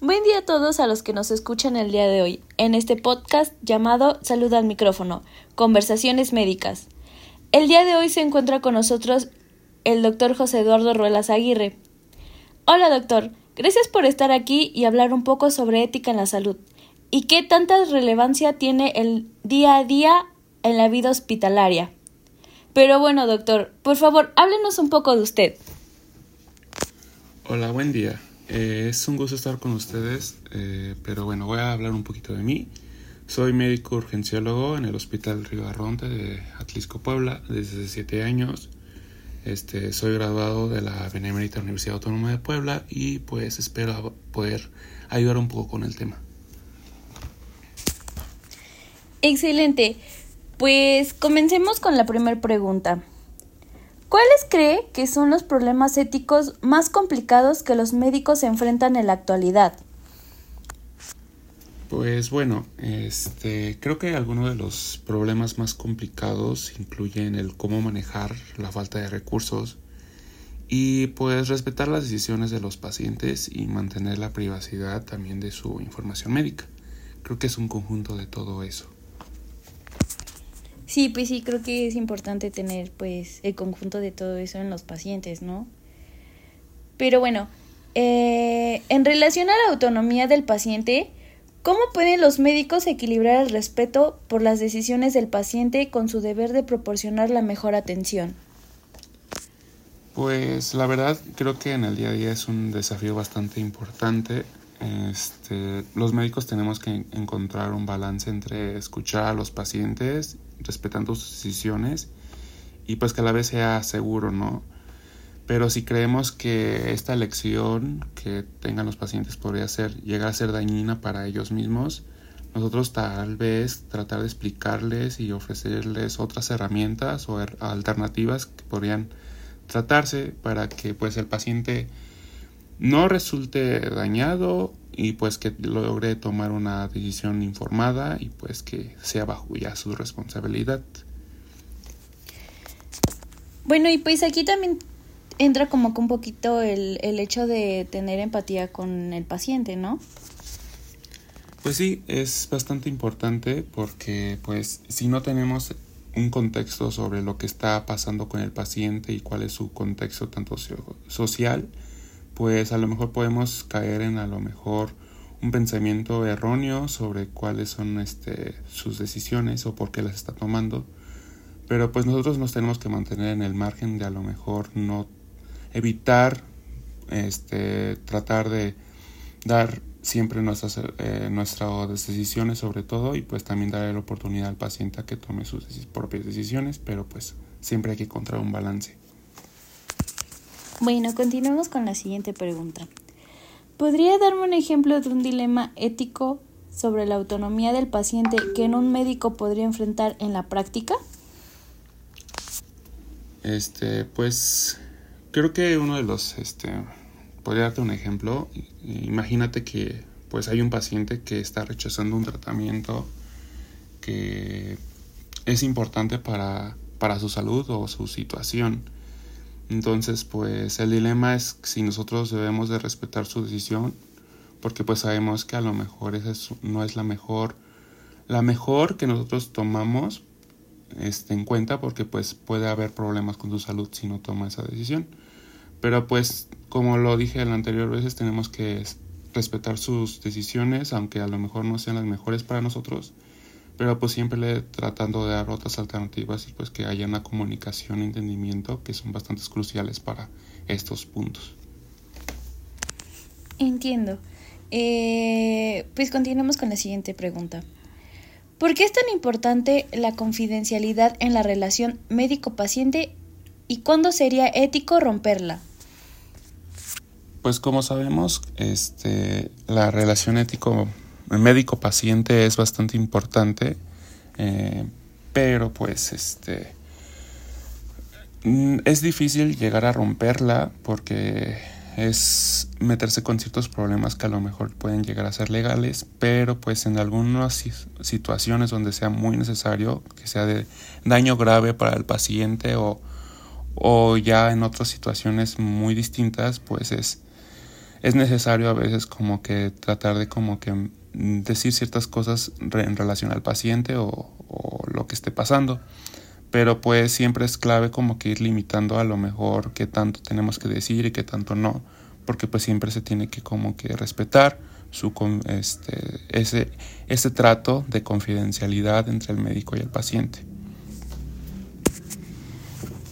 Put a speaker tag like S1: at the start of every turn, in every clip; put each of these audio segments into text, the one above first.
S1: Buen día a todos a los que nos escuchan el día de hoy, en este podcast llamado Salud al micrófono, Conversaciones Médicas. El día de hoy se encuentra con nosotros el doctor José Eduardo Ruelas Aguirre. Hola doctor, gracias por estar aquí y hablar un poco sobre ética en la salud y qué tanta relevancia tiene el día a día en la vida hospitalaria. Pero bueno, doctor, por favor, háblenos un poco de usted.
S2: Hola, buen día. Eh, es un gusto estar con ustedes, eh, pero bueno, voy a hablar un poquito de mí. Soy médico urgenciólogo en el Hospital Río Arronte de Atlisco, Puebla, desde siete años. Este, soy graduado de la Benemérita Universidad Autónoma de Puebla y pues espero poder ayudar un poco con el tema.
S1: Excelente. Pues comencemos con la primera pregunta. ¿Cuáles cree que son los problemas éticos más complicados que los médicos enfrentan en la actualidad?
S2: Pues bueno, este, creo que algunos de los problemas más complicados incluyen el cómo manejar la falta de recursos y pues respetar las decisiones de los pacientes y mantener la privacidad también de su información médica. Creo que es un conjunto de todo eso.
S1: Sí, pues sí, creo que es importante tener pues el conjunto de todo eso en los pacientes, ¿no? Pero bueno, eh, en relación a la autonomía del paciente, ¿cómo pueden los médicos equilibrar el respeto por las decisiones del paciente con su deber de proporcionar la mejor atención?
S2: Pues la verdad creo que en el día a día es un desafío bastante importante. Este, los médicos tenemos que encontrar un balance entre escuchar a los pacientes respetando sus decisiones y pues que a la vez sea seguro, ¿no? Pero si creemos que esta elección que tengan los pacientes podría ser, llegar a ser dañina para ellos mismos, nosotros tal vez tratar de explicarles y ofrecerles otras herramientas o alternativas que podrían tratarse para que pues el paciente no resulte dañado y pues que logre tomar una decisión informada y pues que sea bajo ya su responsabilidad.
S1: Bueno, y pues aquí también entra como que un poquito el, el hecho de tener empatía con el paciente, ¿no?
S2: Pues sí, es bastante importante porque pues si no tenemos un contexto sobre lo que está pasando con el paciente y cuál es su contexto tanto social, pues a lo mejor podemos caer en a lo mejor un pensamiento erróneo sobre cuáles son este, sus decisiones o por qué las está tomando. Pero pues nosotros nos tenemos que mantener en el margen de a lo mejor no evitar este, tratar de dar siempre nuestras, eh, nuestras decisiones sobre todo y pues también darle la oportunidad al paciente a que tome sus propias decisiones, pero pues siempre hay que encontrar un balance.
S1: Bueno, continuemos con la siguiente pregunta. ¿Podría darme un ejemplo de un dilema ético sobre la autonomía del paciente que en un médico podría enfrentar en la práctica?
S2: Este, pues creo que uno de los, este, podría darte un ejemplo. Imagínate que, pues, hay un paciente que está rechazando un tratamiento que es importante para, para su salud o su situación entonces, pues el dilema es si nosotros debemos de respetar su decisión, porque pues sabemos que a lo mejor esa no es la mejor, la mejor que nosotros tomamos este, en cuenta, porque pues puede haber problemas con su salud si no toma esa decisión. Pero pues, como lo dije en la anterior veces, tenemos que respetar sus decisiones, aunque a lo mejor no sean las mejores para nosotros pero pues siempre le tratando de dar otras alternativas y pues que haya una comunicación y entendimiento que son bastante cruciales para estos puntos.
S1: Entiendo. Eh, pues continuamos con la siguiente pregunta. ¿Por qué es tan importante la confidencialidad en la relación médico-paciente y cuándo sería ético romperla?
S2: Pues como sabemos, este, la relación ético el médico paciente es bastante importante, eh, pero pues este mm, es difícil llegar a romperla porque es meterse con ciertos problemas que a lo mejor pueden llegar a ser legales, pero pues en algunas situaciones donde sea muy necesario, que sea de daño grave para el paciente o, o ya en otras situaciones muy distintas, pues es es necesario a veces como que tratar de como que decir ciertas cosas en relación al paciente o, lo que esté pasando. Pero pues siempre es clave como que ir limitando a lo mejor qué tanto tenemos que decir y qué tanto no porque pues siempre se tiene que como que respetar su este ese ese trato de confidencialidad entre el médico y el paciente.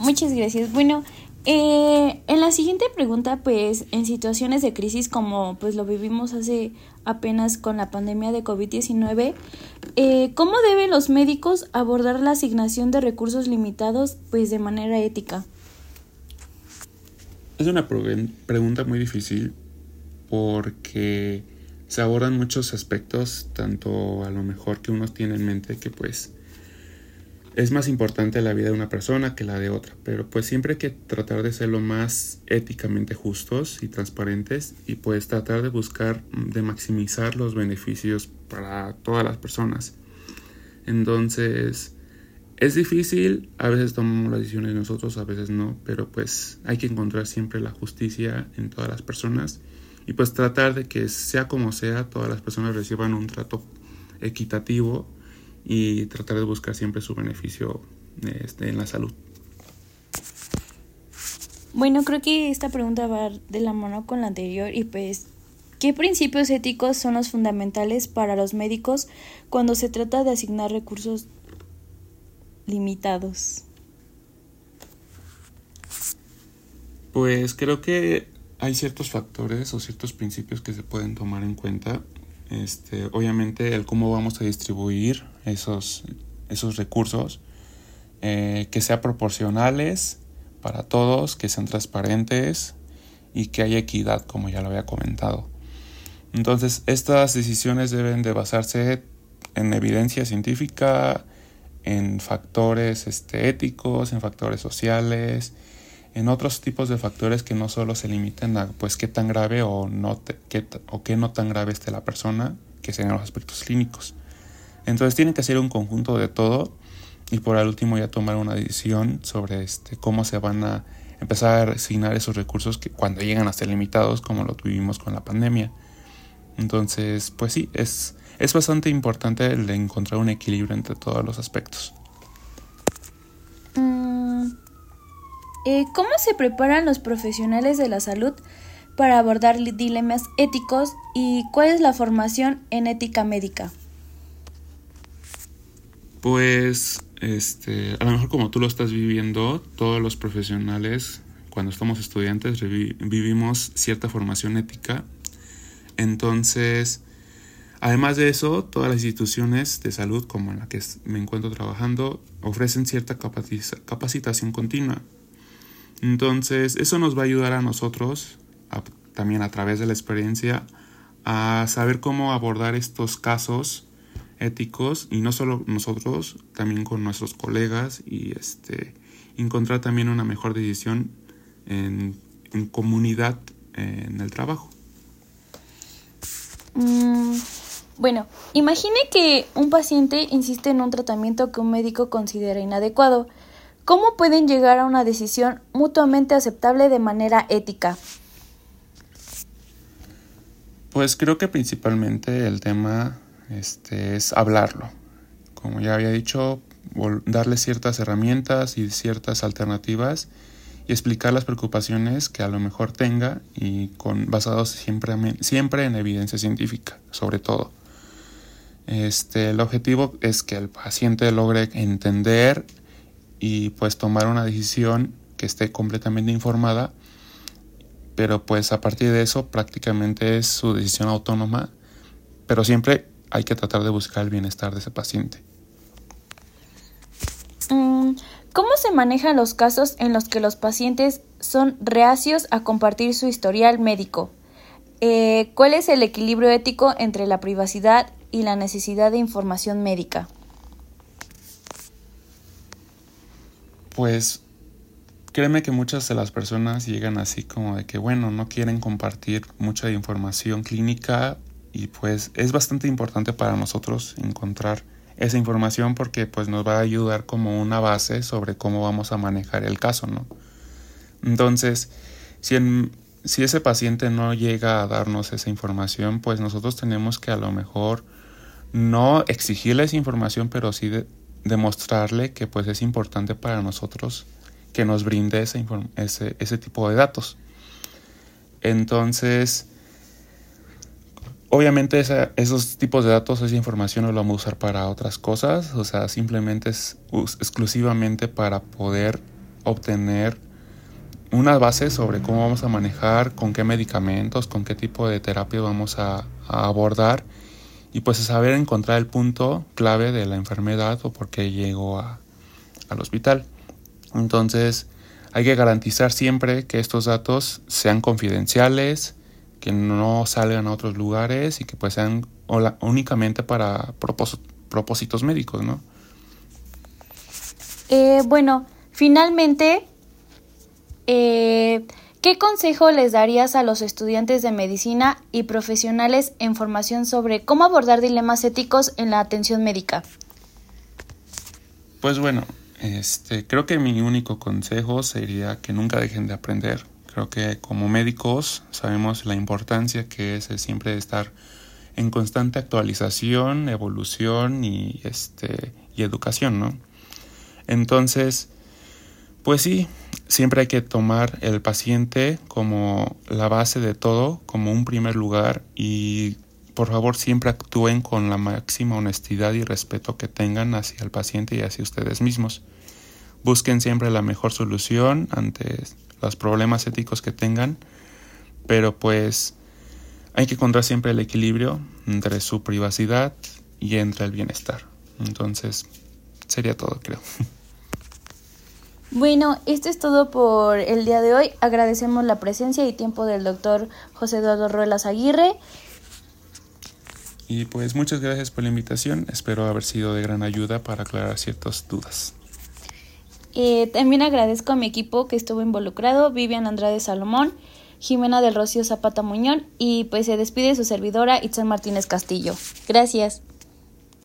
S1: Muchas gracias. Bueno eh, en la siguiente pregunta, pues en situaciones de crisis como pues lo vivimos hace apenas con la pandemia de COVID-19, eh, ¿cómo deben los médicos abordar la asignación de recursos limitados pues de manera ética?
S2: Es una pregunta muy difícil porque se abordan muchos aspectos, tanto a lo mejor que uno tiene en mente que pues es más importante la vida de una persona que la de otra, pero pues siempre hay que tratar de ser lo más éticamente justos y transparentes y pues tratar de buscar mm, de maximizar los beneficios para todas las personas. Entonces, es difícil, a veces tomamos las decisiones nosotros, a veces no, pero pues hay que encontrar siempre la justicia en todas las personas y pues tratar de que sea como sea, todas las personas reciban un trato equitativo y tratar de buscar siempre su beneficio este, en la salud.
S1: Bueno, creo que esta pregunta va de la mano con la anterior y pues, ¿qué principios éticos son los fundamentales para los médicos cuando se trata de asignar recursos limitados?
S2: Pues creo que hay ciertos factores o ciertos principios que se pueden tomar en cuenta este, obviamente el cómo vamos a distribuir esos, esos recursos, eh, que sean proporcionales para todos, que sean transparentes y que haya equidad, como ya lo había comentado. Entonces, estas decisiones deben de basarse en evidencia científica, en factores este, éticos, en factores sociales, en otros tipos de factores que no solo se limiten a pues qué tan grave o no qué, o qué no tan grave esté la persona, que sean los aspectos clínicos. Entonces tienen que ser un conjunto de todo y por el último ya tomar una decisión sobre este cómo se van a empezar a asignar esos recursos que cuando llegan a ser limitados como lo tuvimos con la pandemia. Entonces, pues sí, es, es bastante importante el encontrar un equilibrio entre todos los aspectos.
S1: Eh, ¿Cómo se preparan los profesionales de la salud para abordar dilemas éticos y cuál es la formación en ética médica?
S2: Pues, este, a lo mejor como tú lo estás viviendo, todos los profesionales, cuando estamos estudiantes, vivimos cierta formación ética. Entonces, además de eso, todas las instituciones de salud, como en la que me encuentro trabajando, ofrecen cierta capacitación continua entonces, eso nos va a ayudar a nosotros, también a través de la experiencia, a saber cómo abordar estos casos éticos y no solo nosotros, también con nuestros colegas y este encontrar también una mejor decisión en, comunidad en el trabajo.
S1: Mm, bueno, imagine que un paciente insiste en un tratamiento que un médico considera inadecuado. ¿Cómo pueden llegar a una decisión mutuamente aceptable de manera ética?
S2: Pues creo que principalmente el tema este, es hablarlo. Como ya había dicho, darle ciertas herramientas y ciertas alternativas y explicar las preocupaciones que a lo mejor tenga y con basados siempre, siempre en evidencia científica, sobre todo. Este, el objetivo es que el paciente logre entender y pues tomar una decisión que esté completamente informada, pero pues a partir de eso prácticamente es su decisión autónoma, pero siempre hay que tratar de buscar el bienestar de ese paciente.
S1: Mm, ¿Cómo se manejan los casos en los que los pacientes son reacios a compartir su historial médico? Eh, ¿Cuál es el equilibrio ético entre la privacidad y la necesidad de información médica?
S2: Pues créeme que muchas de las personas llegan así como de que, bueno, no quieren compartir mucha información clínica y pues es bastante importante para nosotros encontrar esa información porque pues nos va a ayudar como una base sobre cómo vamos a manejar el caso, ¿no? Entonces, si si ese paciente no llega a darnos esa información, pues nosotros tenemos que a lo mejor no exigirle esa información, pero sí demostrarle que pues es importante para nosotros que nos brinde ese, ese, ese tipo de datos. Entonces, obviamente esos tipos de datos, esa información no lo vamos a usar para otras cosas, o sea, simplemente es exclusivamente para poder obtener una base sobre cómo vamos a manejar, con qué medicamentos, con qué tipo de terapia vamos a, abordar y pues saber encontrar el punto clave de la enfermedad o por qué llegó al hospital. Entonces hay que garantizar siempre que estos datos sean confidenciales, que no salgan a otros lugares y que pues sean únicamente para propósitos médicos, ¿no?
S1: Eh, bueno, finalmente eh, ¿Qué consejo les darías a los estudiantes de medicina y profesionales en formación sobre cómo abordar dilemas éticos en la atención médica?
S2: Pues bueno, este, creo que mi único consejo sería que nunca dejen de aprender. Creo que como médicos sabemos la importancia que es siempre estar en constante actualización, evolución y, este, y educación, ¿no? Entonces, pues sí, siempre hay que tomar el paciente como la base de todo, como un primer lugar y por favor siempre actúen con la máxima honestidad y respeto que tengan hacia el paciente y hacia ustedes mismos. Busquen siempre la mejor solución ante los problemas éticos que tengan, pero pues hay que encontrar siempre el equilibrio entre su privacidad y entre el bienestar. Entonces, sería todo, creo.
S1: Bueno, esto es todo por el día de hoy. Agradecemos la presencia y tiempo del doctor José Eduardo Ruelas Aguirre.
S2: Y pues muchas gracias por la invitación. Espero haber sido de gran ayuda para aclarar ciertas dudas.
S1: Eh, también agradezco a mi equipo que estuvo involucrado, Vivian Andrade Salomón, Jimena del Rocío Zapata Muñón y pues se despide su servidora Itzel Martínez Castillo. Gracias.